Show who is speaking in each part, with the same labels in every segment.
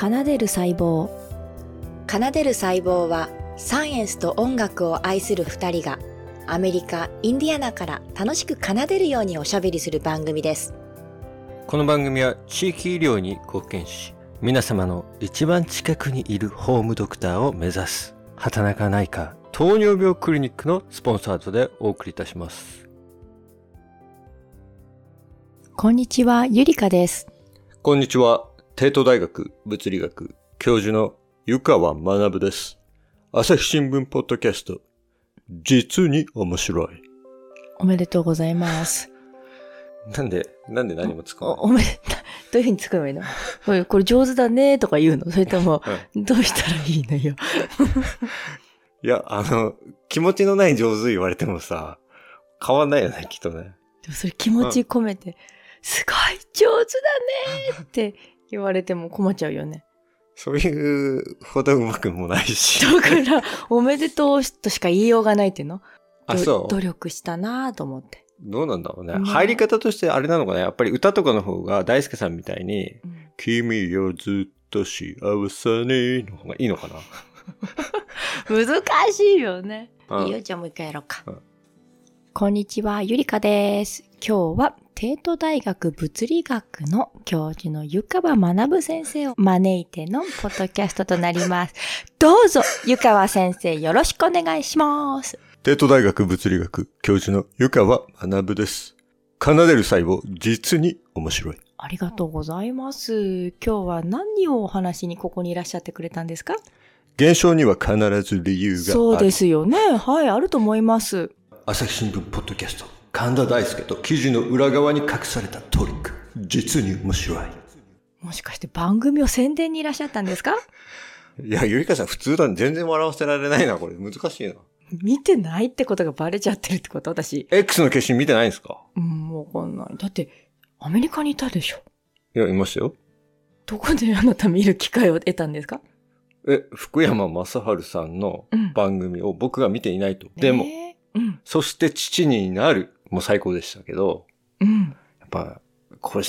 Speaker 1: 奏でる細胞
Speaker 2: 奏でる細胞はサイエンスと音楽を愛する二人がアメリカ・インディアナから楽しく奏でるようにおしゃべりする番組です。
Speaker 3: この番組は地域医療に貢献し、皆様の一番近くにいるホームドクターを目指す、畑中内科糖尿病クリニックのスポンサードでお送りいたします。
Speaker 1: こんにちは、ゆりかです。
Speaker 3: こんにちは。帝都大学物理学教授の湯川学です。朝日新聞ポッドキャスト、実に面白い。
Speaker 1: おめでとうございます。
Speaker 3: なんで、なんで何も使わ
Speaker 1: お、おめで、どういうふうに作ればいいの？これこれ上手だねとか言うの？それとも、どうしたらいいのよ？
Speaker 3: いや、あの、気持ちのない上手言われてもさ、変わんないよね、きっとね。
Speaker 1: でもそれ気持ち込めて、すごい上手だねって言われても困っちゃうよね。
Speaker 3: そういうほどうまくもないし。
Speaker 1: だから、おめでとうとしか言いようがないっていうの？
Speaker 3: あ、
Speaker 1: ど
Speaker 3: そう。
Speaker 1: 努力したなと思って。
Speaker 3: どうなんだろうね。
Speaker 1: ね
Speaker 3: 入り方としてあれなのかなやっぱり歌とかの方が大輔さんみたいに、
Speaker 1: うん
Speaker 3: 君よずっと幸せにの方がいいのかな？
Speaker 1: 難しいよね。
Speaker 3: うん
Speaker 1: いいよ、じゃあもう一回やろうか。
Speaker 3: うん
Speaker 1: こんにちは、ゆりかです。今日は帝都大学物理学の教授の湯川学先生を招いてのポッドキャストとなります。どうぞ、湯川先生よろしくお願いします。
Speaker 3: 帝都大学物理学教授の湯川学です。奏でる細胞、実に面白い。
Speaker 1: ありがとうございます。今日は何をお話にここにいらっしゃってくれたんですか？
Speaker 3: 現象には必ず理由がある。
Speaker 1: そうですよね。はい、あると思います。
Speaker 3: 朝日新聞ポッドキャスト、神田大輔と記事の裏側に隠されたトリック、実に面白い。
Speaker 1: もしかして番組を宣伝にいらっしゃったんですか？
Speaker 3: いや、ゆりかさん普通だね。全然笑わせられないな、これ。難しいな。
Speaker 1: 見てないってことがバレちゃってるってこと？私。
Speaker 3: X の決心見てないんですか？
Speaker 1: うん、わかんない。だって、アメリカにいたでしょ。
Speaker 3: いや、いましたよ。
Speaker 1: どこであなた見る機会を得たんですか？
Speaker 3: え、福山雅治さんの
Speaker 1: うん
Speaker 3: 番組を僕が見ていないと。でも、
Speaker 1: えーうん、
Speaker 3: そして父になる。もう最高でしたけど、
Speaker 1: うん。
Speaker 3: やっぱ、これ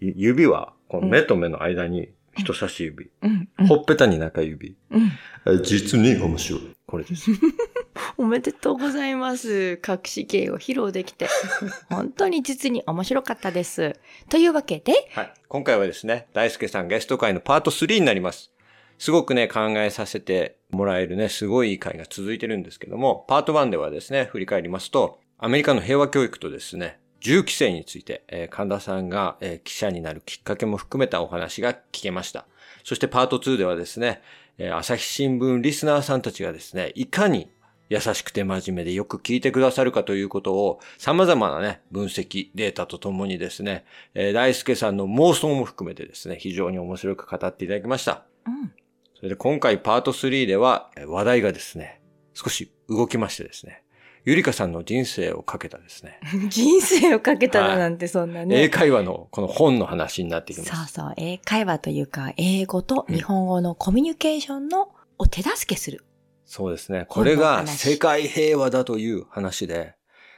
Speaker 3: 指は、この目と目の間に人差し指、
Speaker 1: うん、うん
Speaker 3: ほっぺたに中指。
Speaker 1: うん。
Speaker 3: え実に面白い。これです。
Speaker 1: おめでとうございます。隠し芸を披露できて。本当に実に面白かったです。というわけで、
Speaker 3: はい。今回はですね、大輔さんゲスト会のパート3になります。すごくね、考えさせてもらえるね、すごいいい会が続いてるんですけども、パート1ではですね、振り返りますと、アメリカの平和教育とですね、銃規制について、えー神田さんが、えー記者になるきっかけも含めたお話が聞けました。そしてパート2ではですね、えー朝日新聞リスナーさんたちがですね、いかに優しくて真面目でよく聞いてくださるかということを様々なね、分析、データとともにですね、えー大輔さんの妄想も含めてですね、非常に面白く語っていただきました。
Speaker 1: うん。
Speaker 3: それで今回パート3ではえー話題がですね、少し動きましてですね、ゆりかさんの人生をかけたですね、
Speaker 1: 人生をかけたらなんてそんなね。
Speaker 3: 英会話のこの本の話になってきます。
Speaker 1: そうそう、英会話というか、英語と日本語のコミュニケーションの、を手助けする。
Speaker 3: そうですね。これが世界平和だという話で、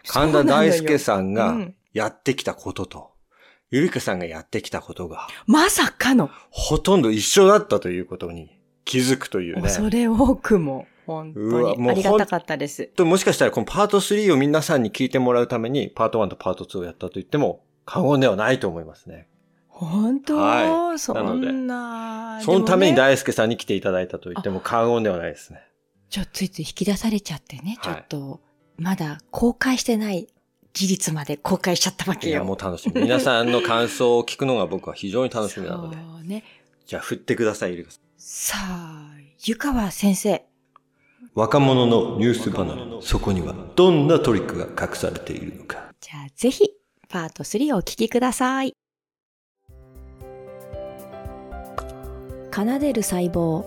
Speaker 3: 神田大輔さんが
Speaker 1: うん
Speaker 3: やってきたことと、ゆりかさんがやってきたことが、
Speaker 1: まさかの、
Speaker 3: ほとんど一緒だったということに気づくというね。
Speaker 1: 恐れ多くも、本
Speaker 3: うわもう
Speaker 1: 当にありがたかったです。
Speaker 3: ともしかしたらこのパート3を皆さんに聞いてもらうために、パート1とパート2をやったと言っても過言ではないと思いますね。
Speaker 1: 本当、
Speaker 3: はい
Speaker 1: そんな。
Speaker 3: そのために大輔さんに来ていただいたと言っても過言ではないですね。
Speaker 1: ちょっとついつい引き出されちゃってね、ちょ
Speaker 3: はい
Speaker 1: っと、まだ公開してない事実まで公開しちゃったわけよ。
Speaker 3: いや、もう楽しみ。皆さんの感想を聞くのが僕は非常に楽しみなので。
Speaker 1: そうね。
Speaker 3: じゃあ振ってください、ゆりかさん。
Speaker 1: さあ、湯川先生。
Speaker 3: 若者のニュース離れ、そこにはどんなトリックが隠されているのか。
Speaker 1: じゃあぜひ、パート3をお聞きください。奏でる細胞。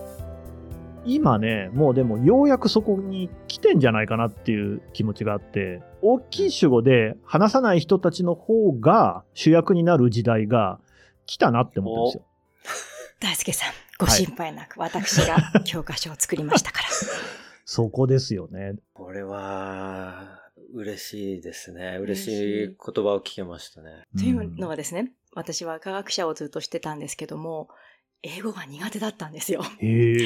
Speaker 4: 今ね、もうでもようやくそこに来てんじゃないかなっていう気持ちがあって、大きい主語で話さない人たちの方が主役になる時代が来たなって思ってるんですよ。
Speaker 1: 大輔さん、ご心配なく、私が教科書を作りましたから。
Speaker 4: そこですよね。
Speaker 3: これは、嬉しいですね。嬉
Speaker 1: 嬉しい
Speaker 3: 言葉を聞けましたね。
Speaker 1: というのはですね、私は科学者をずっとしてたんですけども、英語が苦手だったんですよ。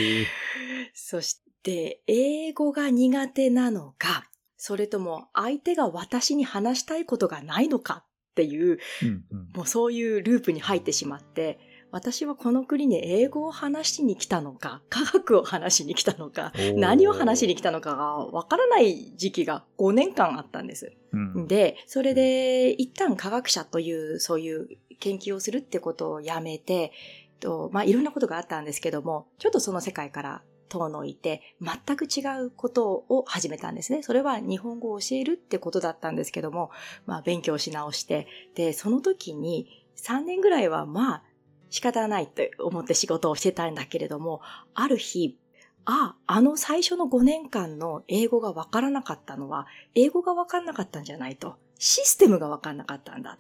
Speaker 1: そして、英語が苦手なのか、それとも相手が私に話したいことがないのかっていう、
Speaker 4: うんうん
Speaker 1: もうそういうループに入ってしまって、私はこの国に英語を話しに来たのか、科学を話しに来たのか、何を話しに来たのかがわからない時期が5年間あったんです。
Speaker 4: うん
Speaker 1: で、それで一旦科学者というそういう研究をするってことをやめて、とまあいろんなことがあったんですけども、ちょっとその世界から遠のいて、全く違うことを始めたんですね。それは日本語を教えるってことだったんですけども、まあ勉強し直して、で、その時に3年ぐらいはまあ仕方ないって思って仕事をしてたんだけれども、ある日、あ、あの最初の5年間の英語がわからなかったのは、英語がわかんなかったんじゃないと。システムがわかんなかったんだ。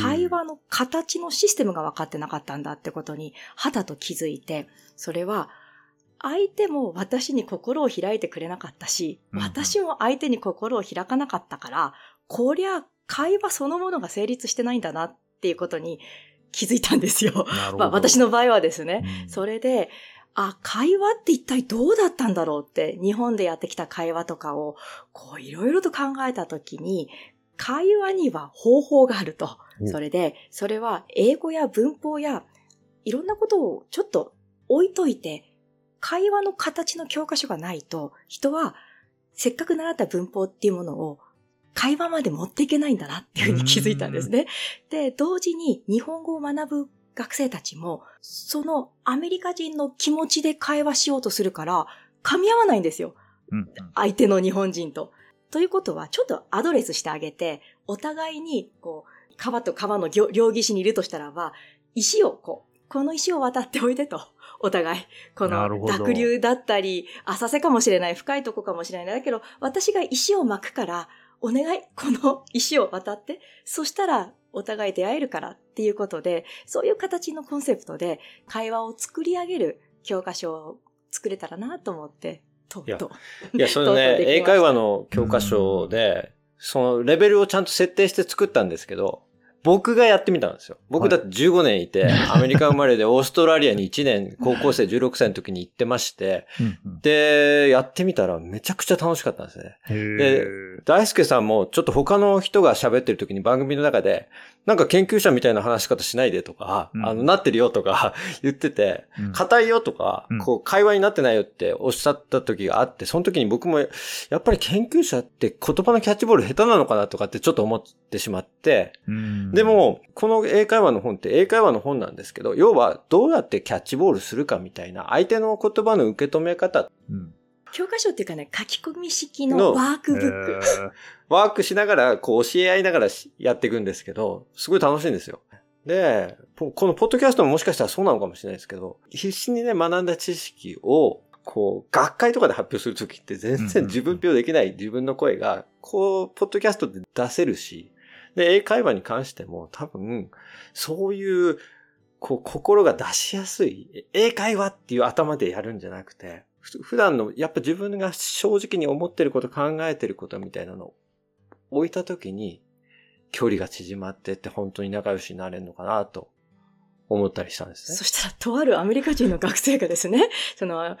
Speaker 1: 会話の形のシステムが分かってなかったんだってことに、肌と気づいて、それは、相手も私に心を開いてくれなかったし、
Speaker 4: うん
Speaker 1: 私も相手に心を開かなかったから、こりゃ会話そのものが成立してないんだなっていうことに気づいたんですよ。まあ私の場合はですね。
Speaker 4: うん
Speaker 1: それで、あ、会話って一体どうだったんだろうって、日本でやってきた会話とかを、こういろいろと考えたときに、会話には方法があると。
Speaker 4: お
Speaker 1: それで、それは英語や文法や、いろんなことをちょっと置いといて、会話の形の教科書がないと、人は、せっかく習った文法っていうものを、会話まで持っていけないんだなっていうふうに気づいたんですね。で、同時に日本語を学ぶ学生たちも、そのアメリカ人の気持ちで会話しようとするから、噛み合わないんですよ。
Speaker 4: うんうん
Speaker 1: 相手の日本人と。ということは、ちょっとアドレスしてあげて、お互いに、こう、川と川の両両岸にいるとしたらば、石を、こう、この石を渡っておいでと。お互い。この濁流だったり、浅瀬かもしれない、深いとこかもしれない。だけど、私が石を巻くから、お願い、この 石を渡って、そしたら、お互い出会えるからっていうことで、そういう形のコンセプトで、会話を作り上げる教科書を作れたらなと思って、とっ
Speaker 3: いや
Speaker 1: と。
Speaker 3: いや、その
Speaker 1: とうと
Speaker 3: ね英会話の教科書で、そのレベルをちゃんと設定して作ったんですけど、僕がやってみたんですよ。僕だって15年いて、アメリカ生まれでオーストラリアに1年、高校生16歳の時に行ってまして、で、やってみたらめちゃくちゃ楽しかったんですね。で大輔さんもちょっと他の人が喋ってる時に番組の中で、なんか研究者みたいな話し方しないでとか、
Speaker 4: うん。
Speaker 3: あの、なってるよとか 言ってて、
Speaker 4: うん。
Speaker 3: 硬いよとか
Speaker 4: うん、
Speaker 3: こう、会話になってないよっておっしゃった時があって、その時に僕も、やっぱり研究者って言葉のキャッチボール下手なのかなとかってちょっと思ってしまって、
Speaker 4: うん
Speaker 3: でも、この英会話の本って英会話の本なんですけど、要はどうやってキャッチボールするかみたいな、相手の言葉の受け止め方、
Speaker 4: うん。
Speaker 1: 教科書っていうかね、書き込み式の
Speaker 3: の
Speaker 1: ワークブック。
Speaker 3: ワークしながら、こう教え合いながらしやっていくんですけど、すごい楽しいんですよ。で、ぽこのポッドキャストももしかしたらそうなのかもしれないですけど、必死にね、学んだ知識を、こう、学会とかで発表するときって全然自分表できない自分の声が、こう、ポッドキャストで出せるし、で、英会話に関しても多分、そういう、こう、心が出しやすい、英会話っていう頭でやるんじゃなくて、普段の、やっぱ自分が正直に思ってること、考えてることみたいなのを置いたときに、距離が縮まってって本当に仲良しになれるのかなと思ったりしたんですね
Speaker 1: そ。したら、とあるアメリカ人の学生がですね、その、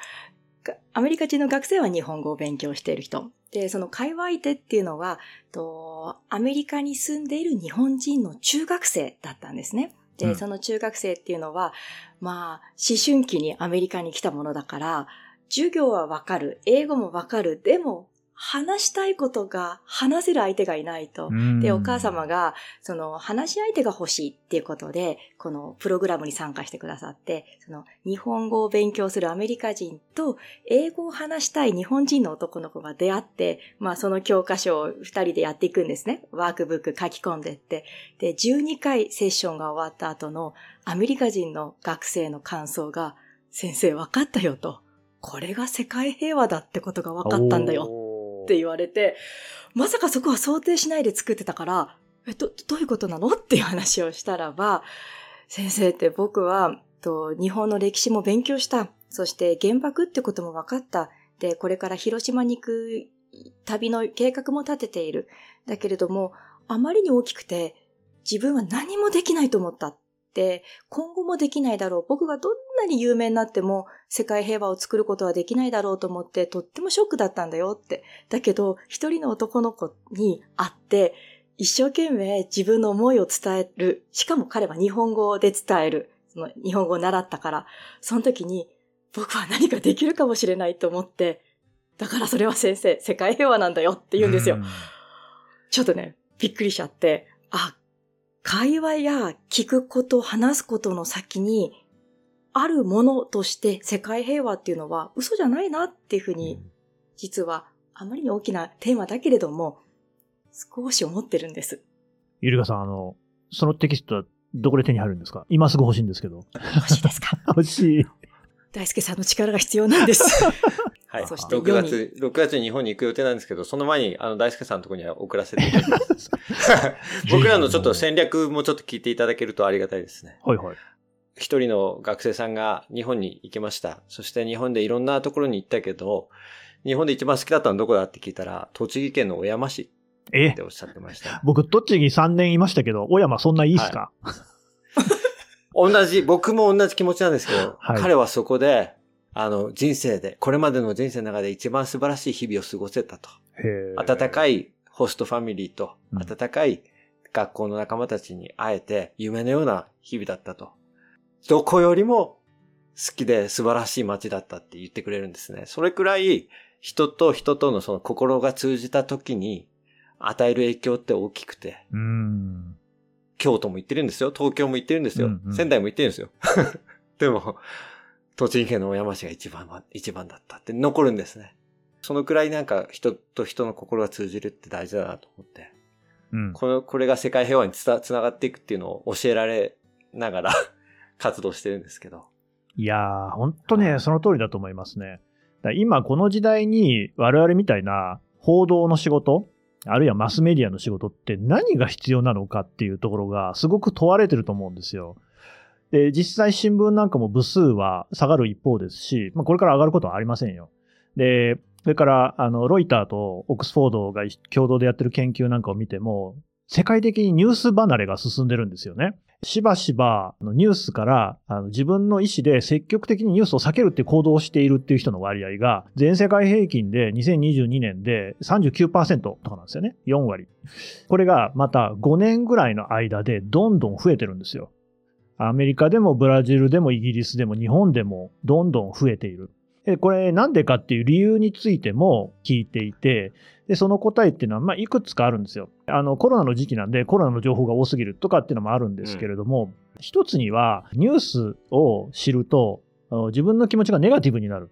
Speaker 1: アメリカ人の学生は日本語を勉強している人。で、その会話相手っていうのは、とアメリカに住んでいる日本人の中学生だったんですね。で、
Speaker 4: うん
Speaker 1: その中学生っていうのは、まあ、思春期にアメリカに来たものだから、授業はわかる、英語もわかる、でも、話したいことが話せる相手がいないと。で、お母様が、その、話し相手が欲しいっていうことで、このプログラムに参加してくださって、その、日本語を勉強するアメリカ人と、英語を話したい日本人の男の子が出会って、まあ、その教科書を二人でやっていくんですね。ワークブック書き込んでって。で、12回セッションが終わった後の、アメリカ人の学生の感想が、先生分かったよと。これが世界平和だってことが分かったんだよって言われて、まさかそこは想定しないで作ってたから、え、ど、どういうことなの？っていう話をしたらば、先生って僕は、と日本の歴史も勉強した。そして原爆ってことも分かった。で、これから広島に行く旅の計画も立てている。だけれども、あまりに大きくて、自分は何もできないと思ったって今後もできないだろう。僕がどんなに有名になっても世界平和を作ることはできないだろうと思ってとってもショックだったんだよって。だけど、一人の男の子に会って、一生懸命自分の思いを伝える。しかも彼は日本語で伝える。その日本語を習ったから、その時に僕は何かできるかもしれないと思って、だからそれは先生、世界平和なんだよって言うんですよ。ちょっとね、びっくりしちゃって、あ、会話や聞くこと、話すことの先に、あるものとして世界平和っていうのは嘘じゃないなっていうふうに、実はあまりに大きなテーマだけれども、少し思ってるんです。
Speaker 4: ゆりかさん、あの、そのテキストはどこで手に入るんですか？今すぐ欲しいんですけど。
Speaker 1: 欲しいですか？
Speaker 4: 欲しい。
Speaker 1: 大輔さんの力が必要なんです。
Speaker 3: はい。そして6月、6月に日本に行く予定なんですけど、その前に、あの、大輔さんのところには送らせていただきます。僕らのちょっと戦略もちょっと聞いていただけるとありがたいですね。
Speaker 4: はいはい。
Speaker 3: 一人の学生さんが日本に行きました。そして日本でいろんなところに行ったけど、日本で一番好きだったのどこだって聞いたら、栃木県の小山市っておっしゃってました。
Speaker 4: 僕、栃木3年いましたけど、小山そんないいっすか、はい、
Speaker 3: 同じ、僕も同じ気持ちなんですけど、はい、彼はそこで、あの、人生で、これまでの人生の中で一番素晴らしい日々を過ごせたと。温かいホストファミリーと、温かい学校の仲間たちに会えて、夢のような日々だったと。どこよりも好きで素晴らしい街だったって言ってくれるんですね。それくらい、人と人とのその心が通じた時に与える影響って大きくて。京都も行ってるんですよ。東京も行ってるんですよ。うんうん、仙台も行ってるんですよ。でも、栃木県の小山市が一番、一番だったって残るんですね。そのくらいなんか人と人の心が通じるって大事だなと思って。うん、この、これが世界平和につつながっていくっていうのを教えられながら活動してるんですけど。
Speaker 4: いやー、本当ね、その通りだと思いますね。今この時代に我々みたいな報道の仕事、あるいはマスメディアの仕事って何が必要なのかっていうところがすごく問われてると思うんですよ。で、実際新聞なんかも部数は下がる一方ですし、まあ、これから上がることはありませんよ。で、それから、あの、ロイターとオックスフォードが共同でやってる研究なんかを見ても、世界的にニュース離れが進んでるんですよね。しばしばニュースから自分の意思で積極的にニュースを避けるって行動をしているっていう人の割合が全世界平均で2022年で39%とかなんですよね。4割。これがまた5年ぐらいの間でどんどん増えてるんですよ。アメリカでもブラジルでもイギリスでも日本でもどんどん増えている。これなんでかっていう理由についても聞いていて、でその答えっていうのは、まあ、いくつかあるんですよ。あのコロナの時期なんでコロナの情報が多すぎるとかっていうのもあるんですけれども、うん、一つにはニュースを知ると自分の気持ちがネガティブになる。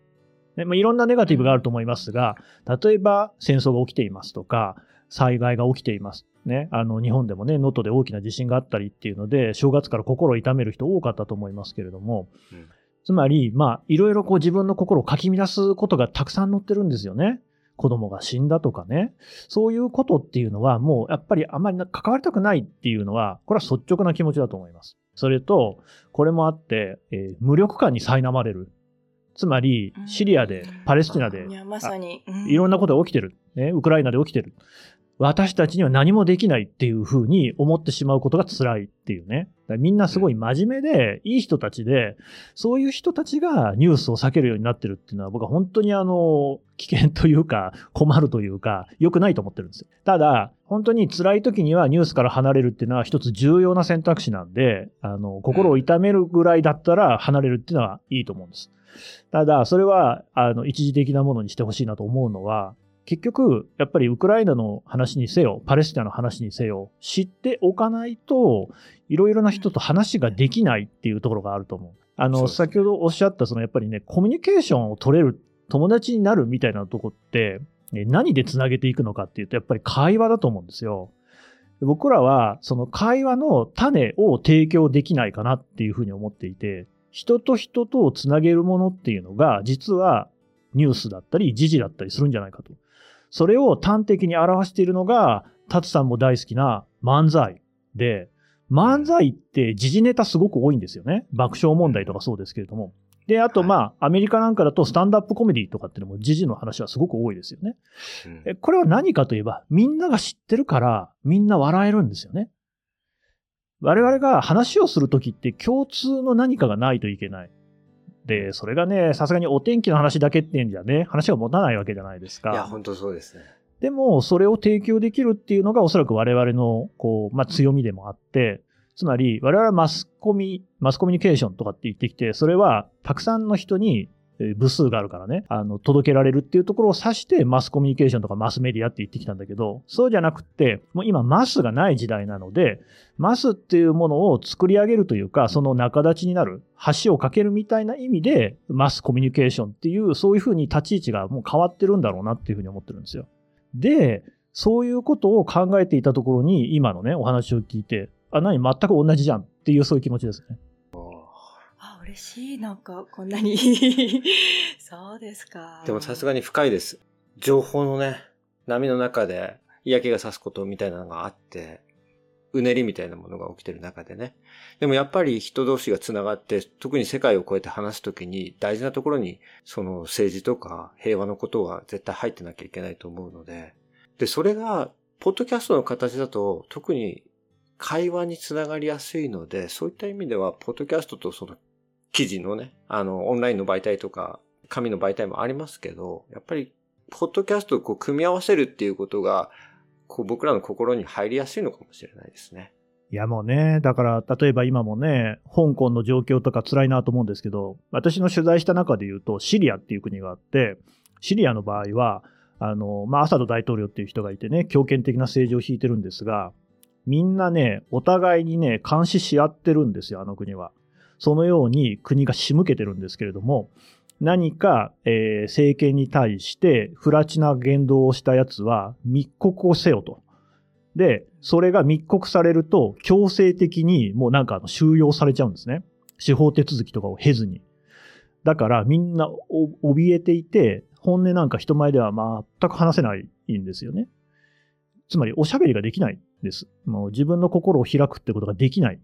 Speaker 4: でまあ、いろんなネガティブがあると思いますが、例えば戦争が起きていますとか、災害が起きています。ね、あの日本でもね、能登で大きな地震があったりっていうので、正月から心を痛める人多かったと思いますけれども、うん、つまり、まあ、いろいろこう自分の心をかき乱すことがたくさん載ってるんですよね。子供が死んだとかね。そういうことっていうのは、もうやっぱりあまり関わりたくないっていうのは、これは率直な気持ちだと思います。それと、これもあって、えー、無力感に苛まれる。つまり、シリアで、パレスチナで、
Speaker 1: いや、まさに、
Speaker 4: いろんなことが起きてる。ね、ウクライナで起きてる。私たちには何もできないっていうふうに思ってしまうことが辛いっていうね。みんなすごい真面目で、いい人たちで、そういう人たちがニュースを避けるようになってるっていうのは、僕は本当にあの、危険というか、困るというか、良くないと思ってるんですよ。ただ、本当に辛い時にはニュースから離れるっていうのは一つ重要な選択肢なんで、あの、心を痛めるぐらいだったら離れるっていうのはいいと思うんです。ただ、それは、あの、一時的なものにしてほしいなと思うのは、結局、やっぱりウクライナの話にせよ、パレスチナの話にせよ、知っておかないと、いろいろな人と話ができないっていうところがあると思う。あの、先ほどおっしゃった、そのやっぱりね、コミュニケーションを取れる、友達になるみたいなとこって、何でつなげていくのかっていうと、やっぱり会話だと思うんですよ。僕らは、その会話の種を提供できないかなっていうふうに思っていて、人と人とをつなげるものっていうのが、実はニュースだったり、時事だったりするんじゃないかと。それを端的に表しているのが、タツさんも大好きな漫才で、漫才って時事ネタすごく多いんですよね。爆笑問題とかそうですけれども。で、あとまあ、アメリカなんかだとスタンドアップコメディとかっていうのも時事の話はすごく多いですよね。うん、これは何かといえば、みんなが知ってるから、みんな笑えるんですよね。我々が話をするときって共通の何かがないといけない。で、それがね、さすがにお天気の話だけってんじゃね、話が持たないわけじゃないですか。
Speaker 3: いや、本当そうですね。
Speaker 4: でも、それを提供できるっていうのがおそらく我々の、こう、まあ、強みでもあって、つまり、我々はマスコミ、マスコミュニケーションとかって言ってきて、それは、たくさんの人に、えー部数があるからね、あの、届けられるっていうところを指して、マスコミュニケーションとかマスメディアって言ってきたんだけど、そうじゃなくって、もう今マスがない時代なので、マスっていうものを作り上げるというか、その仲立ちになる、橋を架けるみたいな意味で、マスコミュニケーションっていう、そういうふうに立ち位置がもう変わってるんだろうなっていうふうに思ってるんですよ。で、そういうことを考えていたところに、今のね、お話を聞いて、あ、何、全く同じじゃんっていう、そういう気持ちですね。
Speaker 1: あ、嬉しい。なんか、こんなに。そうですか。
Speaker 3: でもさすがに深いです。情報のね、波の中で嫌気がさすことみたいなのがあって、うねりみたいなものが起きてる中でね。でもやっぱり人同士が繋がって、特に世界を超えて話すときに大事なところに、その政治とか平和のことは絶対入ってなきゃいけないと思うので。で、それが、ポッドキャストの形だと特に会話につながりやすいので、そういった意味では、ポッドキャストとその記事のね、あの、オンラインの媒体とか、紙の媒体もありますけど、やっぱり、ポッドキャストをこう組み合わせるっていうことが、こう僕らの心に入りやすいのかもしれないですね。
Speaker 4: いやもうね、だから、例えば今もね、香港の状況とか辛いなと思うんですけど、私の取材した中で言うと、シリアっていう国があって、シリアの場合は、あの、まあ、アサド大統領っていう人がいてね、強権的な政治を引いてるんですが、みんなね、お互いにね、監視し合ってるんですよ、あの国は。そのように国が仕向けてるんですけれども、何か、えー政権に対して不埒な言動をしたやつは密告をせよと。で、それが密告されると強制的にもうなんかあの収容されちゃうんですね。司法手続きとかを経ずに。だからみんな怯えていて、本音なんか人前では全く話せないんですよね。つまりおしゃべりができないんです。もう自分の心を開くってことができない。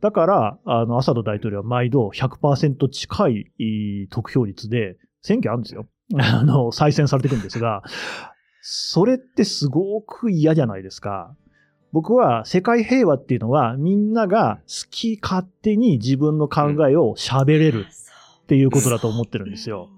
Speaker 4: だから、あの、アサド大統領は毎度100%近い得票率で選挙あるんですよ。あの、再選されていくんですが、それってすごく嫌じゃないですか。僕は世界平和っていうのはみんなが好き勝手に自分の考えを喋れるっていうことだと思ってるんですよ。。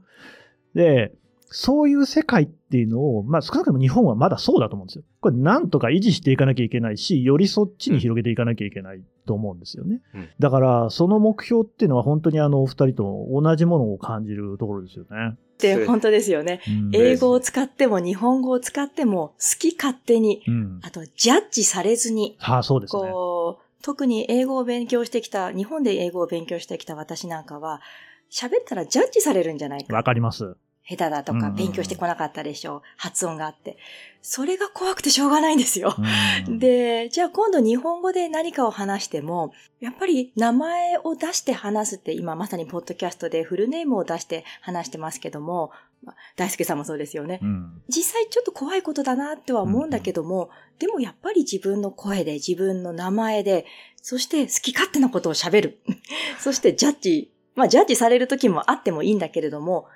Speaker 4: で、そういう世界っていうのを、まあ少なくとも日本はまだそうだと思うんですよ。これなんとか維持していかなきゃいけないし、よりそっちに広げていかなきゃいけないと思うんですよね。
Speaker 3: うん
Speaker 4: だから、その目標っていうのは本当にあのお二人と同じものを感じるところですよね。
Speaker 1: で、本当ですよね。
Speaker 4: うん
Speaker 1: 英語を使っても日本語を使っても好き勝手に、
Speaker 4: うん。
Speaker 1: あとジャッジされずに、
Speaker 4: はあ、そうですね。
Speaker 1: こう、特に英語を勉強してきた、日本で英語を勉強してきた私なんかは、喋ったらジャッジされるんじゃないか。
Speaker 4: わかります。
Speaker 1: 下手だとか、勉強してこなかったでしょう。発音があって。それが怖くてしょうがないんですよ。
Speaker 4: うん、
Speaker 1: で、じゃあ今度日本語で何かを話しても、やっぱり名前を出して話すって今まさにポッドキャストでフルネームを出して話してますけども、まあ大輔さんもそうですよね。
Speaker 4: うん。
Speaker 1: 実際ちょっと怖いことだなっては思うんだけども、でもやっぱり自分の声で自分の名前で、そして好き勝手なことを喋る。そしてジャッジ、まあジャッジされる時もあってもいいんだけれども、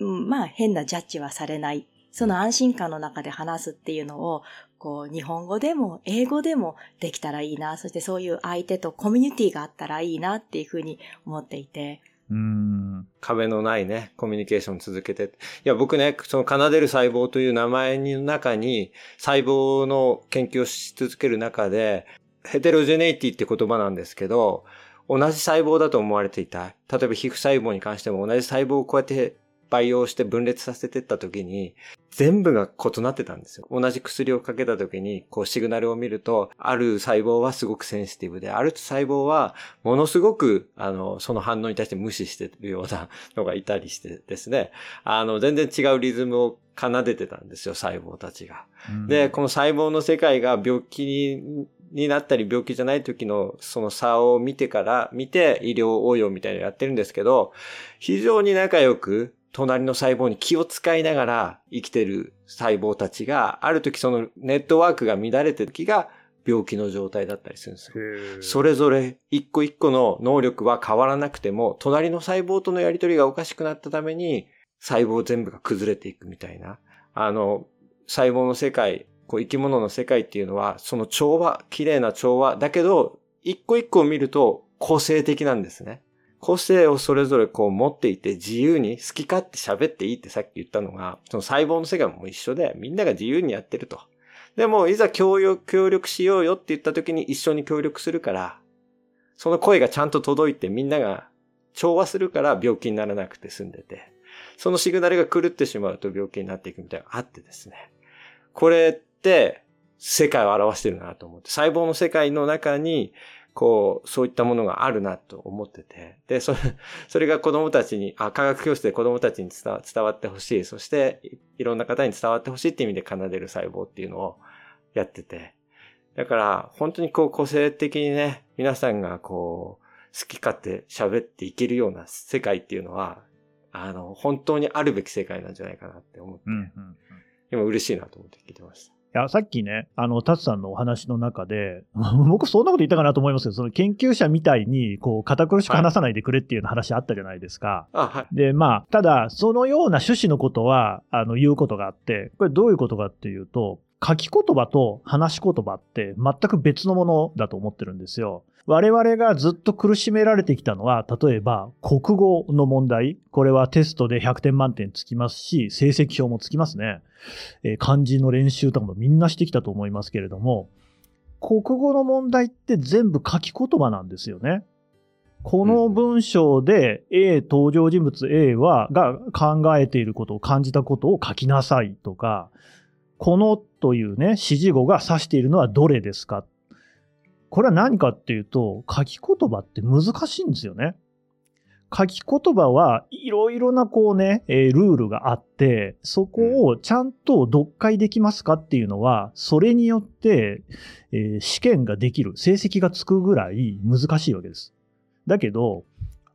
Speaker 1: うんまあ変なジャッジはされない。その安心感の中で話すっていうのを、こう、日本語でも英語でもできたらいいな。そしてそういう相手とコミュニティがあったらいいなっていうふうに思っていて。
Speaker 4: うん。
Speaker 3: 壁のないね、コミュニケーション続けて。いや、僕ね、その奏でる細胞という名前の中に、細胞の研究をし続ける中で、ヘテロジェネイティって言葉なんですけど、同じ細胞だと思われていた。例えば皮膚細胞に関しても同じ細胞をこうやって培養して分裂させていった時に、全部が異なってたんですよ。同じ薬をかけた時に、こうシグナルを見ると、ある細胞はすごくセンシティブで、ある細胞はものすごく、あの、その反応に対して無視してるようなのがいたりしてですね、あの、全然違うリズムを奏でてたんですよ、細胞たちが。で、この細胞の世界が病気にになったり病気じゃない時のその差を見てから、見て医療応用みたいなのやってるんですけど、非常に仲良く隣の細胞に気を使いながら生きてる細胞たちが、ある時そのネットワークが乱れてる時が病気の状態だったりするんですよ。それぞれ一個一個の能力は変わらなくても、隣の細胞とのやりとりがおかしくなったために、細胞全部が崩れていくみたいな。あの、細胞の世界、こう生き物の世界っていうのは、その調和、綺麗な調和だけど、一個一個を見ると個性的なんですね。個性をそれぞれこう持っていて自由に好き勝手喋っていいってさっき言ったのが、その細胞の世界も一緒でみんなが自由にやってると。でもいざ協力、しようよって言った時に一緒に協力するから、その声がちゃんと届いてみんなが調和するから病気にならなくて済んでて、そのシグナルが狂ってしまうと病気になっていくみたいなのがあってですね。これって世界を表してるなと思って、細胞の世界の中にこう、そういったものがあるなと思ってて。で、それ、それが子供たちに、あ、科学教室で子供たちに伝わってほしい。そしてい、いろんな方に伝わってほしいっていう意味で奏でる細胞っていうのをやってて。だから、本当にこう、個性的にね、皆さんがこう、好き勝手喋っていけるような世界っていうのは、あの、本当にあるべき世界なんじゃないかなって思って、うんうんうん、今嬉しいなと思って聞いてました。
Speaker 4: や、さっきね、あの、タツさんのお話の中で、僕そんなこと言ったかなと思いますけど、その研究者みたいに、こう、堅苦しく話さないでくれっていう話あったじゃないですか。
Speaker 3: はい、はい。
Speaker 4: で、まあ、ただ、そのような趣旨のことは、あの、言うことがあって、これどういうことかっていうと、書き言葉と話し言葉って全く別のものだと思ってるんですよ。我々がずっと苦しめられてきたのは、例えば国語の問題。これはテストで100点満点つきますし、成績表もつきますね。えー、漢字の練習とかもみんなしてきたと思いますけれども、国語の問題って全部書き言葉なんですよね。この文章で A 登場人物 A は、が考えていることを感じたことを書きなさいとか、このというね、指示語が指しているのはどれですか？これは何かっていうと、書き言葉って難しいんですよね。書き言葉はいろいろなこうね、え、ルールがあって、そこをちゃんと読解できますかっていうのは、それによって、え、試験ができる、成績がつくぐらい難しいわけです。だけど、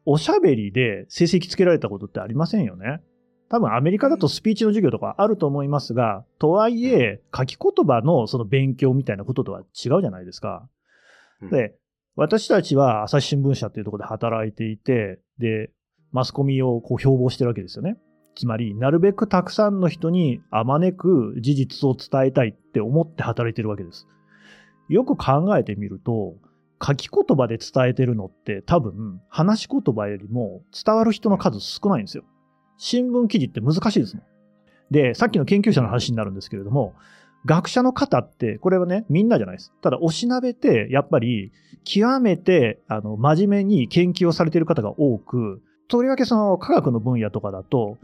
Speaker 4: おしゃべりで成績つけられたことってありませんよね。多分アメリカだとスピーチの授業とかあると思いますが、とはいえ、書き言葉のその勉強みたいなこととは違うじゃないですか。で、私たちは朝日新聞社っていうところで働いていて、で、マスコミをこう標榜してるわけですよね。つまり、なるべくたくさんの人にあまねく事実を伝えたいって思って働いてるわけです。よく考えてみると、書き言葉で伝えてるのって多分、話し言葉よりも伝わる人の数少ないんですよ。新聞記事って難しいですもん。で、さっきの研究者の話になるんですけれども、学者の方って、これはね、みんなじゃないです。ただ、おしなべて、やっぱり、極めて、あの、真面目に研究をされている方が多く、とりわけその科学の分野とかだと、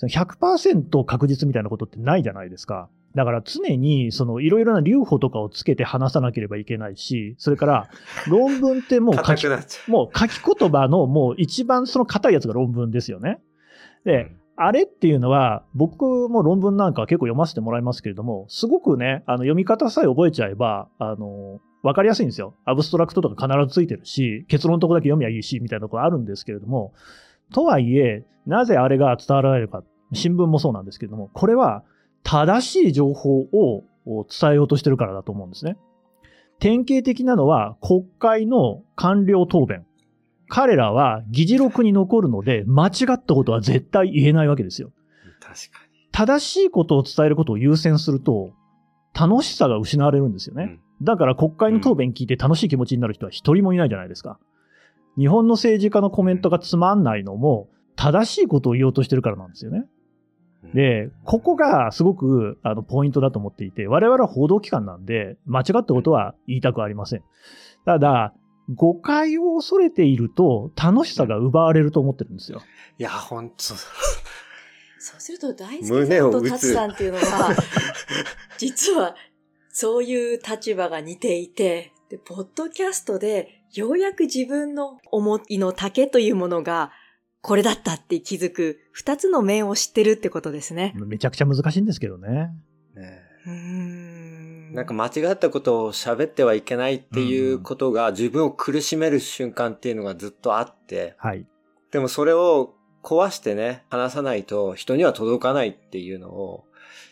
Speaker 4: 100%確実みたいなことってないじゃないですか。だから常にそのいろいろな留保とかをつけて話さなければいけないし、それから論文ってもう書き、もう書き言葉のもう一番その硬いやつが論文ですよね。で、あれっていうのは、僕も論文なんか結構読ませてもらいますけれども、すごくね、あの読み方さえ覚えちゃえば、あの、わかりやすいんですよ。アブストラクトとか必ずついてるし、結論のとこだけ読みゃいいし、みたいなところあるんですけれども、とはいえ、なぜあれが伝わらないのか、新聞もそうなんですけれども、これは正しい情報を伝えようとしてるからだと思うんですね。典型的なのは国会の官僚答弁。彼らは議事録に残るので、間違ったことは絶対言えないわけですよ。
Speaker 3: 確かに。
Speaker 4: 正しいことを伝えることを優先すると、楽しさが失われるんですよね。うん、だから国会の答弁聞いて楽しい気持ちになる人は一人もいないじゃないですか。日本の政治家のコメントがつまんないのも、正しいことを言おうとしてるからなんですよね。で、ここがすごくあのポイントだと思っていて、我々は報道機関なんで、間違ったことは言いたくありません。ただ、誤解を恐れていると楽しさが奪われると思ってるんですよ。
Speaker 3: いや、ほんと。
Speaker 1: そうすると大好きさんと達さんっていうのは、実はそういう立場が似ていて、で、ポッドキャストでようやく自分の思いの丈というものがこれだったって気づく二つの面を知ってるってことですね。
Speaker 4: めちゃくちゃ難しいんですけどね。
Speaker 3: ねうんなんか間違ったことを喋ってはいけないっていうことが自分を苦しめる瞬間っていうのがずっとあって、
Speaker 4: はい。
Speaker 3: でもそれを壊してね、話さないと人には届かないっていうのを、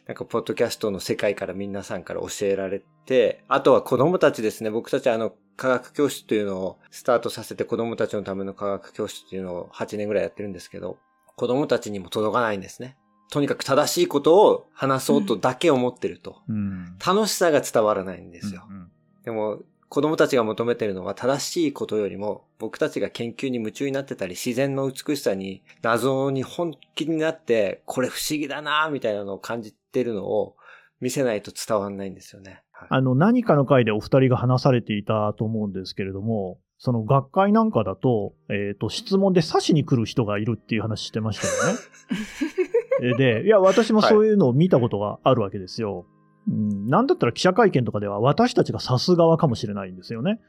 Speaker 3: なんかポッドキャストの世界から皆さんから教えられて、あとは子供たちですね、僕たちあの科学教室というのをスタートさせて子供たちのための科学教室というのを8年ぐらいやってるんですけど、子供たちにも届かないんですね。とにかく正しいことを話そうとだけ思ってると、うん、楽しさが伝わらないんですよ。うんうん、でも、子供たちが求めてるのは正しいことよりも、僕たちが研究に夢中になってたり、自然の美しさに、謎に本気になって、これ不思議だなみたいなのを感じてるのを見せないと伝わんないんですよね。
Speaker 4: はい、あの、何かの回でお二人が話されていたと思うんですけれども、その学会なんかだと、えっ、ー、と、質問で刺しに来る人がいるっていう話してましたよね。で、いや、私もそういうのを見たことがあるわけですよ。うん、なんだったら記者会見とかでは私たちが指す側かもしれないんですよね。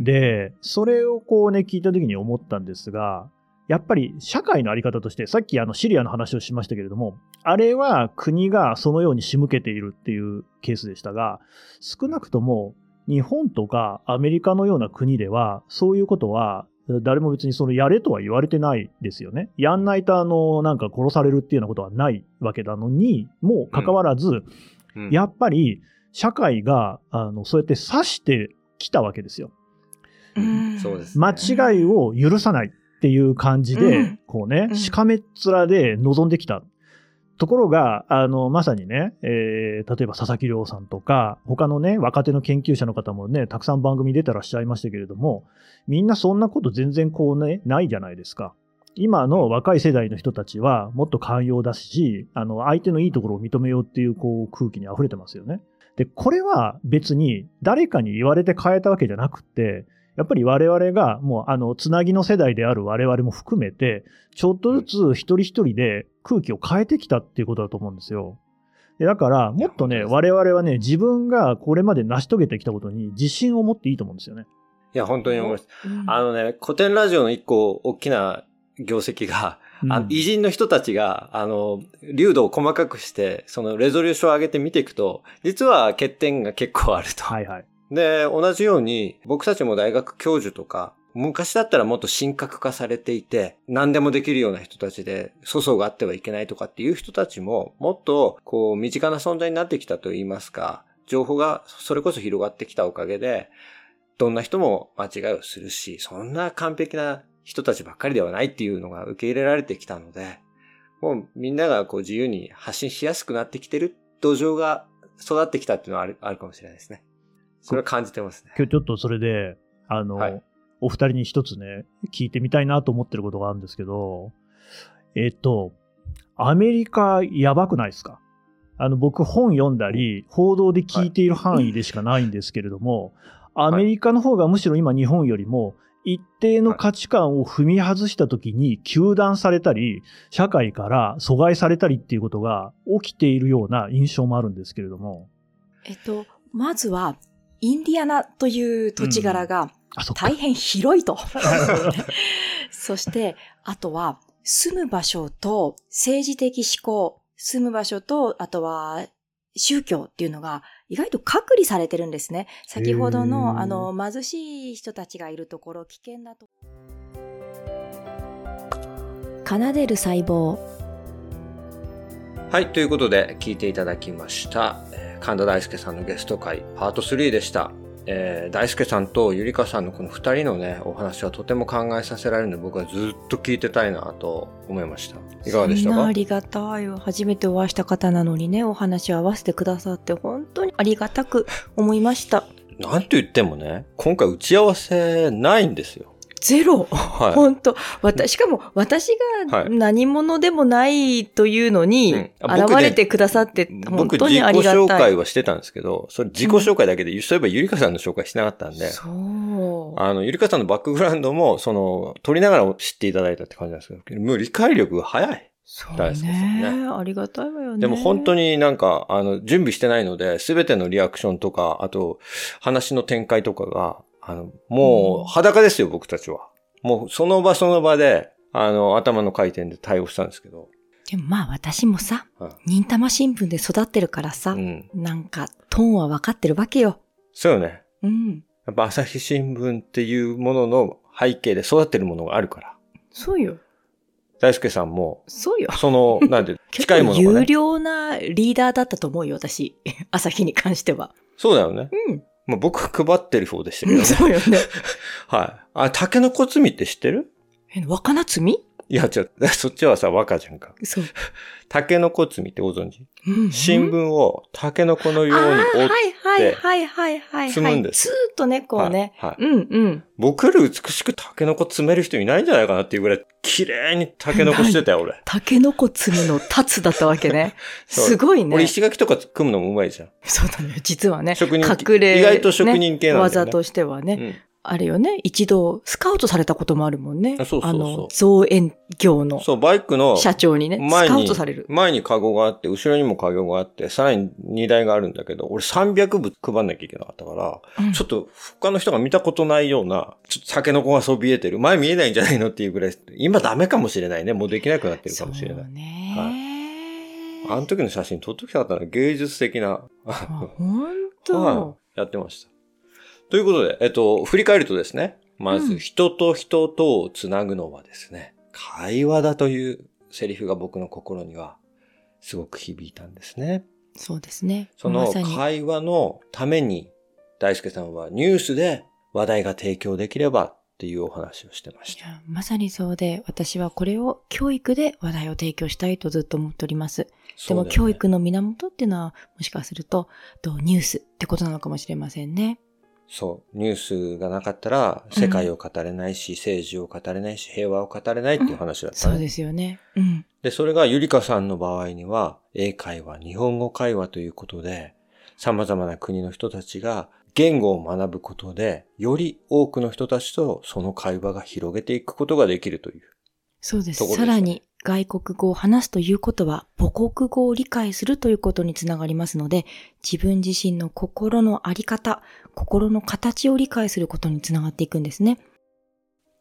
Speaker 4: で、それをこうね、聞いた時に思ったんですが、やっぱり社会のあり方として、さっきあのシリアの話をしましたけれども、あれは国がそのように仕向けているっていうケースでしたが、少なくとも日本とかアメリカのような国では、そういうことは誰も別にそのやれとは言われてないですよね。やんないとあの、なんか殺されるっていうようなことはないわけなのに、もかかわらず、うん、やっぱり社会が、あの、そうやって指してきたわけですよ。
Speaker 3: うん、
Speaker 4: 間違いを許さないっていう感じで、うん、こうね、しかめっ面で臨んできた。ところが、あの、まさにね、えー、例えば佐々木亮さんとか、他のね、若手の研究者の方もね、たくさん番組出てらっしゃいましたけれども、みんなそんなこと全然こうね、ないじゃないですか。今の若い世代の人たちはもっと寛容だし、あの、相手のいいところを認めようっていうこう空気に溢れてますよね。で、これは別に誰かに言われて変えたわけじゃなくて、やっぱり我々がもうあの、つなぎの世代である我々も含めて、ちょっとずつ一人一人で空気を変えてきたっていうことだと思うんですよ。でだから、もっとね、我々はね、自分がこれまで成し遂げてきたことに自信を持っていいと思うんですよね。
Speaker 3: いや、本当に思います。あのね、古典ラジオの一個大きな業績が、あの偉人の人たちが、あの、流度を細かくして、そのレゾリューションを上げて見ていくと、実は欠点が結構あると。
Speaker 4: はいはい。
Speaker 3: で、同じように、僕たちも大学教授とか、昔だったらもっと神格化されていて、何でもできるような人たちで、粗相があってはいけないとかっていう人たちも、もっと、こう、身近な存在になってきたと言いますか、情報がそれこそ広がってきたおかげで、どんな人も間違いをするし、そんな完璧な人たちばっかりではないっていうのが受け入れられてきたので、もうみんながこう自由に発信しやすくなってきてる土壌が育ってきたっていうのはあるあるかもしれないですね。それは感じてますね。
Speaker 4: 今日ちょっとそれで、あの、はい、お二人に一つね、聞いてみたいなと思ってることがあるんですけど、えっと、アメリカやばくないですか？あの、僕本読んだり、報道で聞いている範囲でしかないんですけれども、はい、アメリカの方がむしろ今日本よりも一定の価値観を踏み外した時に糾弾されたり、社会から阻害されたりっていうことが起きているような印象もあるんですけれども。
Speaker 1: えっと、まずは、インディアナという土地柄が大変広いと。そして、あとは、住む場所と政治的思考、住む場所と、あとは宗教っていうのが意外と隔離されてるんですね。先ほどの、あの、貧しい人たちがいるところ、危険だと。
Speaker 5: 奏でる細胞。
Speaker 3: はい、ということで聞いていただきました。神田大輔さんのゲスト会、パート3でした。えー、大輔さんとゆりかさんのこの二人のね、お話はとても考えさせられるので、僕はずっと聞いてたいなと思いました。いかがでしたか？
Speaker 5: ありがたいよ。初めてお会いした方なのにね、お話を合わせてくださって本当にありがたく思いました。
Speaker 3: なんと言ってもね、今回打ち合わせないんですよ。
Speaker 1: ゼロ。はい。本当私、しかも私が何者でもないというのに、現れてくださって、本当にありがたい。
Speaker 3: 僕自己紹介はしてたんですけど、それ自己紹介だけで、うん、そういえばゆりかさんの紹介してなかったんで、
Speaker 1: そう。
Speaker 3: あの、ゆりかさんのバックグラウンドも、その、取りながら知っていただいたって感じなんですけど、もう理解力が早い。
Speaker 1: そうね。ねありがたいわよね。
Speaker 3: でも本当になんか、あの、準備してないので、すべてのリアクションとか、あと、話の展開とかが、あの、もう裸ですよ、僕たちは。もうその場その場で、あの、頭の回転で対応したんですけど。
Speaker 1: でもまあ私もさ、忍たま新聞で育ってるからさ、うん、なんかトーンは分かってるわけよ。
Speaker 3: そうよね。
Speaker 1: うん。
Speaker 3: やっぱ朝日新聞っていうものの背景で育ってるものがあるから。
Speaker 1: そうよ。
Speaker 3: 大輔さんも、
Speaker 1: そうよ。
Speaker 3: その、なんて、近いものが、
Speaker 1: ね、有料なリーダーだったと思うよ、私。朝日に関しては。
Speaker 3: そうだよね。
Speaker 1: うん。
Speaker 3: まあ、僕配ってる方でしたけどね。
Speaker 1: そうよね。
Speaker 3: はい。あ、竹の子摘みって知ってる？
Speaker 1: え、若菜摘み
Speaker 3: いや、違う。そっちはさ、若じゃんか。
Speaker 1: そう。
Speaker 3: タケノコ摘みってご存知？
Speaker 1: うん
Speaker 3: 新聞をタケノコのように折っ
Speaker 1: はいはいはいはいはい。
Speaker 3: 積むんです
Speaker 1: ずーっとね、こうね。
Speaker 3: はいはい
Speaker 1: うんうん。
Speaker 3: 僕より美しくタケノコ積める人いないんじゃないかなっていうぐらい、綺麗にタケノコしてたよ、俺。
Speaker 1: タケノコ積むのタツだったわけね。すごいね
Speaker 3: 俺。石垣とか組むのもうまいじゃん。
Speaker 1: そうだね。実はね。
Speaker 3: 職人
Speaker 1: 隠れ。
Speaker 3: 意外と職人系なんだよね
Speaker 1: 技としてはね。
Speaker 3: うん
Speaker 1: あれよね。一度、スカウトされたこともあるもんね。
Speaker 3: あそうそうそう
Speaker 1: の、造園業の
Speaker 3: そう、バイクの
Speaker 1: 社長にね、スカウトされる。
Speaker 3: 前にカゴがあって、後ろにもカゴがあって、さらに荷台があるんだけど、俺300部配んなきゃいけなかったから、
Speaker 1: うん
Speaker 3: ちょっと他の人が見たことないような、ちょっとタケノコがそびえてる。前見えないんじゃないのっていうぐらい、今ダメかもしれないね。もうできなくなってるかもしれな
Speaker 1: そう
Speaker 3: い。
Speaker 1: ね。
Speaker 3: あの時の写真撮っときたかったな。芸術的な。
Speaker 1: あ本当、
Speaker 3: はいやってました。ということで、えっと、振り返るとですね、まず、
Speaker 1: うん
Speaker 3: 人と人とをつなぐのはですね、会話だというセリフが僕の心にはすごく響いたんですね。
Speaker 1: そうですね。
Speaker 3: その。会話のために、大輔さんはニュースで話題が提供できればっていうお話をしてました。
Speaker 1: まさにそうで、私はこれを教育で話題を提供したいとずっと思っております。でも教育の源っていうのは、もしかすると、とニュースってことなのかもしれませんね。
Speaker 3: そう。ニュースがなかったら、世界を語れないし、政治を語れないし、平和を語れないっていう話だったね。
Speaker 1: そうですよね。うん。
Speaker 3: で、それがゆりかさんの場合には、英会話、日本語会話ということで、様々な国の人たちが言語を学ぶことで、より多くの人たちとその会話が広げていくことができるという。
Speaker 1: そうです。
Speaker 3: ですよね
Speaker 1: さらに、外国語を話すということは、母国語を理解するということにつながりますので、自分自身の心のあり方、心の形を理解することにつながっていくんですね。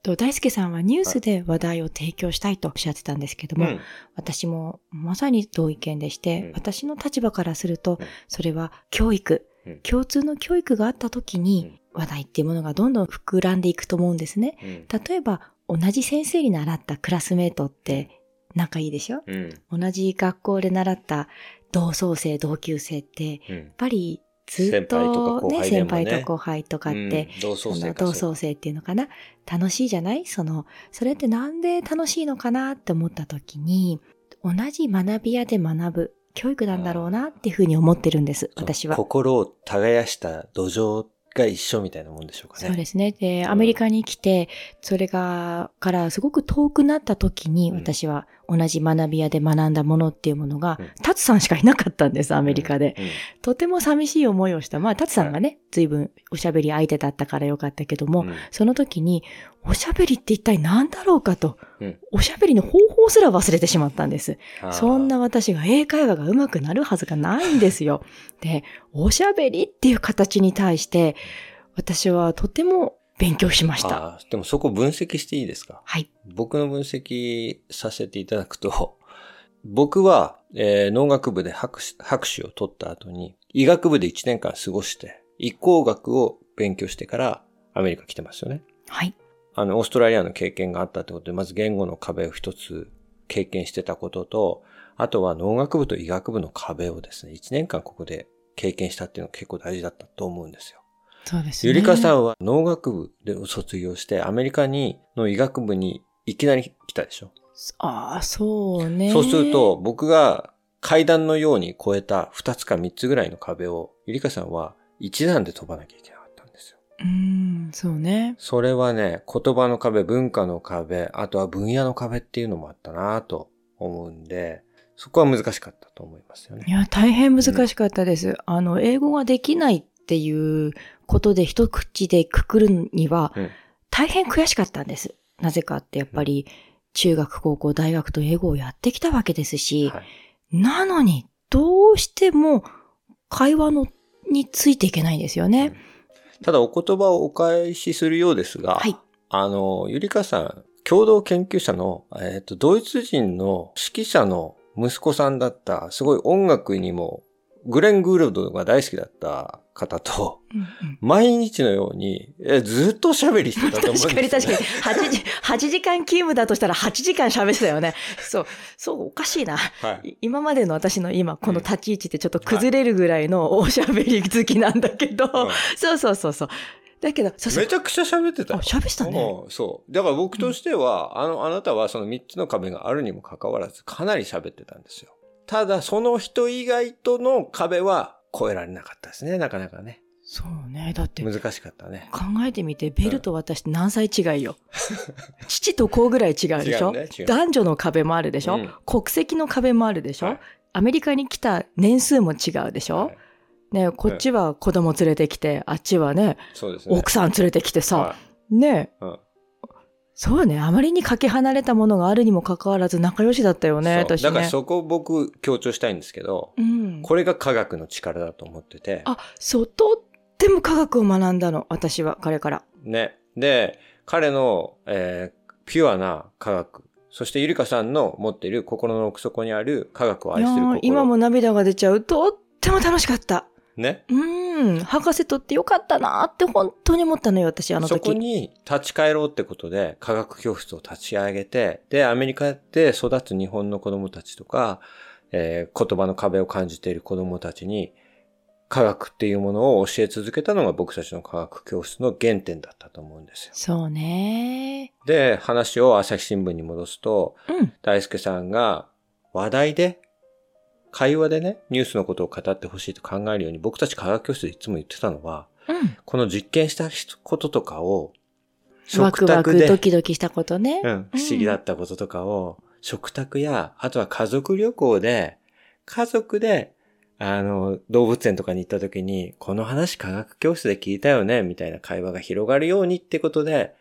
Speaker 1: と大輔さんはニュースで話題を提供したいとおっしゃってたんですけども、
Speaker 3: うん。
Speaker 1: 私もまさに同意見でして、
Speaker 3: うん。
Speaker 1: 私の立場からすると、
Speaker 3: うん。
Speaker 1: それは教育、
Speaker 3: うん。
Speaker 1: 共通の教育があった時に、話題っていうものがどんどん膨らんでいくと思うんですね。
Speaker 3: うん。
Speaker 1: 例えば、同じ先生に習ったクラスメートって仲いいでしょ？
Speaker 3: うん。
Speaker 1: 同じ学校で習った同窓生、同級生って、やっ
Speaker 3: うん。
Speaker 1: ぱりずっ
Speaker 3: と
Speaker 1: ね、先輩と後輩とかって、
Speaker 3: うん。同窓生か
Speaker 1: 同窓生っていうのかな？楽しいじゃない？その、それってなんで楽しいのかなって思った時に、同じ学び屋で学ぶ教育なんだろうなっていうふうに思ってるんです、私は。
Speaker 3: 心を耕した土壌が一緒みたいなもんでしょうかね。
Speaker 1: そうですね。で、
Speaker 3: うん
Speaker 1: アメリカに来て、それが、からすごく遠くなった時に、
Speaker 3: うん
Speaker 1: 私は同じ学び屋で学んだものっていうものが
Speaker 3: うん、
Speaker 1: タツさんしかいなかったんです、アメリカで。
Speaker 3: うん。
Speaker 1: とても寂しい思いをした。まあ、タツさんがね、随分おしゃべり相手だったからよかったけども、
Speaker 3: うん
Speaker 1: その時に、おしゃべりって一体何だろうかと、
Speaker 3: うん
Speaker 1: おしゃべりの方法すら忘れてしまったんです。そんな私が英会話が上手くなるはずがないんですよ。で、おしゃべりっていう形に対して、私はとても勉強しました。
Speaker 3: でもそこ分析していいですか？
Speaker 1: はい。
Speaker 3: 僕の分析させていただくと、僕は、えー農学部で博士博士を取った後に、医学部で1年間過ごして、移行学を勉強してからアメリカ来てますよね。
Speaker 1: はい。
Speaker 3: あの、オーストラリアの経験があったってことで、まず言語の壁を一つ経験してたことと、あとは農学部と医学部の壁をですね、1年間ここで経験したっていうのが結構大事だったと思うんですよ。
Speaker 1: そうですね。
Speaker 3: ゆりかさんは農学部で卒業して、アメリカに、の医学部にいきなり来たでしょ？
Speaker 1: ああ、そうね。
Speaker 3: そうすると、、僕が階段のように越えた2つか3つぐらいの壁を、ゆりかさんは一段で飛ばなきゃいけなかったんですよ。
Speaker 1: うーん、そうね。
Speaker 3: それはね、言葉の壁、文化の壁、あとは分野の壁っていうのもあったなと思うんで、そこは難しかったと思いますよね。
Speaker 1: いや、大変難しかったです。あの、英語ができないっていうことで一口でくくるには
Speaker 3: うん、
Speaker 1: 大変悔しかったんです。なぜかってやっぱり、中学、高校、大学と英語をやってきたわけですし、
Speaker 3: はい
Speaker 1: なのに、どうしても会話のについていけないんですよね。
Speaker 3: ただお言葉をお返しするようですが、
Speaker 1: はい。
Speaker 3: あの、ゆりかさん、共同研究者の、えっ、と、ドイツ人の指揮者の息子さんだった、すごい音楽にも、グレン・グールドが大好きだった方と、
Speaker 1: うんうん
Speaker 3: 毎日のように、えずっと喋りしてたと思うんですよ、ね。
Speaker 1: 確かに確かに。8時、8時間勤務だとしたら8時間喋ってたよね。そう、そう、おかしいな。
Speaker 3: はい。
Speaker 1: い今までの私の今、この立ち位置ってちょっと崩れるぐらいのおしゃべり好きなんだけど、
Speaker 3: うん
Speaker 1: そうそうそうそう。だけど、
Speaker 3: めちゃくちゃ喋ってた
Speaker 1: あ、
Speaker 3: よ。
Speaker 1: 喋ったね。
Speaker 3: うんそう。だから僕としては、あの、あなたはその3つの壁があるにもかかわらず、かなり喋ってたんですよ。ただ、その人以外との壁は越えられなかったですね、なかなかね。
Speaker 1: そうね。だって、考
Speaker 3: 難しかったね。
Speaker 1: えてみて、ベルと私って何歳違いよ。父と子ぐらい違うでしょ？
Speaker 3: ね
Speaker 1: 男女の壁もあるでしょ、
Speaker 3: うん。
Speaker 1: 国籍の壁もあるでしょ、
Speaker 3: はい。
Speaker 1: アメリカに来た年数も違うでしょ、
Speaker 3: はい。
Speaker 1: ねこっちは子供連れてきて、あっちはね、
Speaker 3: ね。
Speaker 1: 奥さん連れてきてさ、
Speaker 3: は
Speaker 1: ね。
Speaker 3: いうん
Speaker 1: そうね、あまりにかけ離れたものがあるにもかかわらず仲良しだったよね、私ね。
Speaker 3: だからそこを僕強調したいんですけど、
Speaker 1: うん。
Speaker 3: これが科学の力だと思ってて、
Speaker 1: あ、そう、とっても科学を学んだの、私は、彼から。
Speaker 3: ね。で、彼の、えーピュアな科学、そしてゆりかさんの持っている心の奥底にある科学を愛
Speaker 1: いや
Speaker 3: してる心。
Speaker 1: ー今も涙が出ちゃう。とっても楽しかった。
Speaker 3: ね。
Speaker 1: うん。博士とってよかったなーって本当に思ったのよ、私、あの
Speaker 3: そ
Speaker 1: 時。
Speaker 3: こに立ち返ろうってことで科学教室を立ち上げて、で、アメリカで育つ日本の子供たちとか、えー言葉の壁を感じている子供たちに、科学っていうものを教え続けたのが僕たちの科学教室の原点だったと思うんですよ。
Speaker 1: そうね
Speaker 3: で、話を朝日新聞に戻すと、
Speaker 1: うん。
Speaker 3: 大輔さんが話題で、会話でね、ニュースのことを語ってほしいと考えるように僕たち科学教室でいつも言ってたのは、
Speaker 1: うん。
Speaker 3: この実験したこととかを、
Speaker 1: ワクワク
Speaker 3: 食卓で、
Speaker 1: ドキドキしたことね。
Speaker 3: うん、不思議だったこととかを、食卓や、あとは家族旅行で、家族で、あの、動物園とかに行った時に、この話科学教室で聞いたよね、みたいな会話が広がるようにってことで、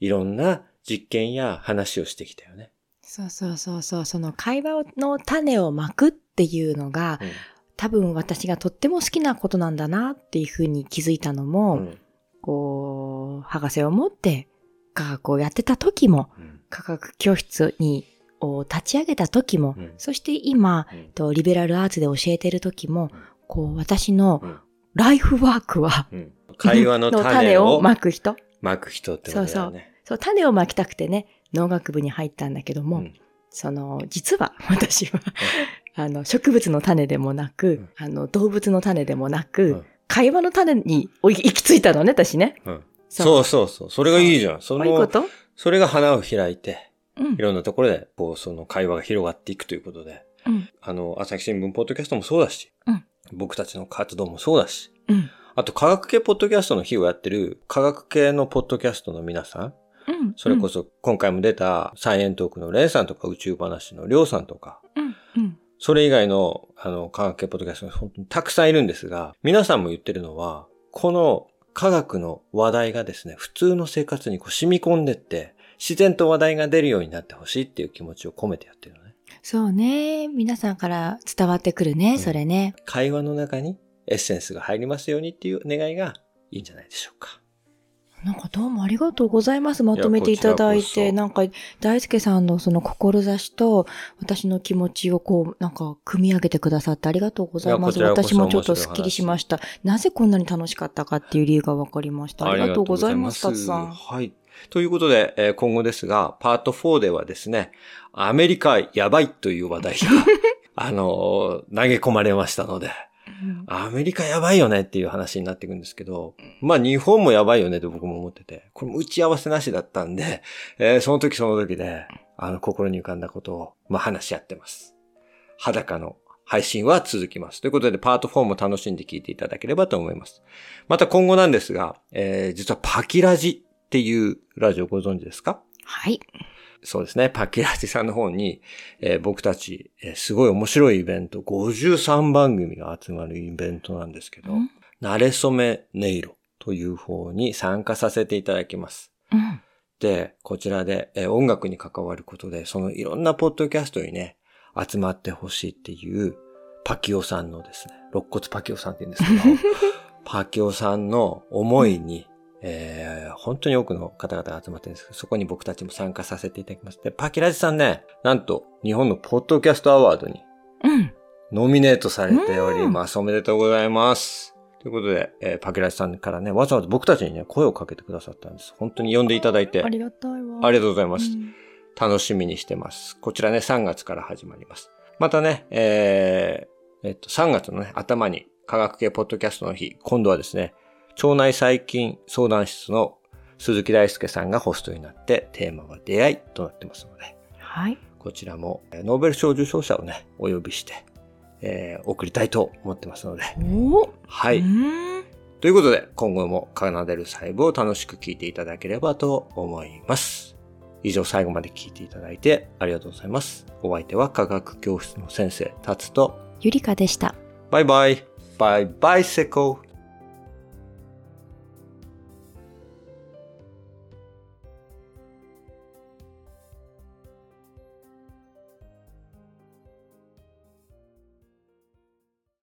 Speaker 3: いろんな実験や話をしてきたよね。
Speaker 1: そうそうそうそう。その会話の種をまくっていうのが、
Speaker 3: うん。
Speaker 1: 多分私がとっても好きなことなんだなっていうふうに気づいたのも、
Speaker 3: うん。
Speaker 1: こう、博士を持って科学をやってた時も、
Speaker 3: うん。
Speaker 1: 科学教室にを立ち上げた時も、
Speaker 3: うん。
Speaker 1: そして今、
Speaker 3: うん。
Speaker 1: とリベラルアーツで教えてる時も、
Speaker 3: うん。
Speaker 1: こう私の
Speaker 3: うん。
Speaker 1: ライフワークは、
Speaker 3: うん。会話の種を
Speaker 1: まく人。
Speaker 3: まく人ってことだよね。
Speaker 1: そう、種をまきたくてね、農学部に入ったんだけども、
Speaker 3: うん。
Speaker 1: その、実は私は、あの、植物の種でもなく、
Speaker 3: ん
Speaker 1: あの、動物の種でもなく、
Speaker 3: うん
Speaker 1: 会話の種に行き着いたのね、私ね。
Speaker 3: うん
Speaker 1: そ
Speaker 3: そうそうそう。それがいいじゃん。その、
Speaker 1: いうこと？
Speaker 3: それが花を開いて、
Speaker 1: うん
Speaker 3: い。ろんなところで、こう、その会話が広がっていくということで、
Speaker 1: うん。
Speaker 3: あの、朝日新聞ポッドキャストもそうだし、
Speaker 1: うん
Speaker 3: 僕たちの活動もそうだし、
Speaker 1: うん。
Speaker 3: あと科学系ポッドキャストの日をやってる科学系のポッドキャストの皆さん、
Speaker 1: うん。
Speaker 3: それこそ今回も出たサイエントークのレイさんとか宇宙話のりょうさんとか。それ以外のあの科学系ポッドキャストが本当にたくさんいるんですが、皆さんも言ってるのは、この科学の話題がですね、普通の生活にこう染み込んでって、自然と話題が出るようになってほしいっていう気持ちを込めてやってるのね。
Speaker 1: そうね。皆さんから伝わってくるね、
Speaker 3: ん
Speaker 1: それね。
Speaker 3: 会話の中にエッセンスが入りますようにっていう願いがいいんじゃないでしょうか。
Speaker 1: なんかどうもありがとうございます。まとめていただいて、
Speaker 3: い
Speaker 1: なんか大輔さんのその志と私の気持ちをこう、なんか組み上げてくださってありがとうございます。私もちょっとスッキリしました。なぜこんなに楽しかったかっていう理由が分かりました。ありがとうございます、タツさん。
Speaker 3: はい。ということで、えー今後ですが、パート4ではですね、アメリカやばいという話題が、あのー投げ込まれましたので、
Speaker 1: うん
Speaker 3: アメリカやばいよねっていう話になっていくんですけど、まあ日本もやばいよねと僕も思ってて、これも打ち合わせなしだったんで、えーその時その時で、あの心に浮かんだことを、まあ話し合ってます。裸の配信は続きます。ということで、パート4も楽しんで聞いていただければと思います。また今後なんですが、えー実はパキラジっていうラジオご存知ですか？
Speaker 1: はい。
Speaker 3: そうですね。パキラジさんの方に、えー僕たち、えーすごい面白いイベント、53番組が集まるイベントなんですけど、
Speaker 1: うん
Speaker 3: 慣れ初め音色という方に参加させていただきます。
Speaker 1: うん。
Speaker 3: で、こちらで、えー音楽に関わることで、そのいろんなポッドキャストにね、集まってほしいっていう、パキオさんのですね、肋骨パキオさんって言うんですけど、パキオさんの思いに、えー本当に多くの方々が集まってるんですけど、そこに僕たちも参加させていただきます。で、パキラジさんね、なんと日本のポッドキャストアワードに
Speaker 1: うん。
Speaker 3: ノミネートされております。おめでとうございます。ということで、えーパキラジさんからね、わざわざ僕たちにね、声をかけてくださったんです。本当に呼んでいただいて、
Speaker 1: ありがたいわ。
Speaker 3: ありがとうございます。
Speaker 1: うん
Speaker 3: 楽しみにしてます。こちらね、3月から始まります。またね、えー、えっと、3月のね、頭に科学系ポッドキャストの日、今度はですね、腸内細菌相談室の鈴木大輔さんがホストになって、テーマは出会いとなってますので、
Speaker 5: はい。
Speaker 3: こちらもえーノーベル賞受賞者をね、お呼びして、えー送りたいと思ってますので、
Speaker 5: お
Speaker 3: はい。ということで、今後も奏でる細部を楽しく聞いていただければと思います。以上最後まで聞いていただいてありがとうございます。お相手は科学教室の先生、タツと、
Speaker 5: ゆりかでした。
Speaker 3: バイバイ。バイバイセコ。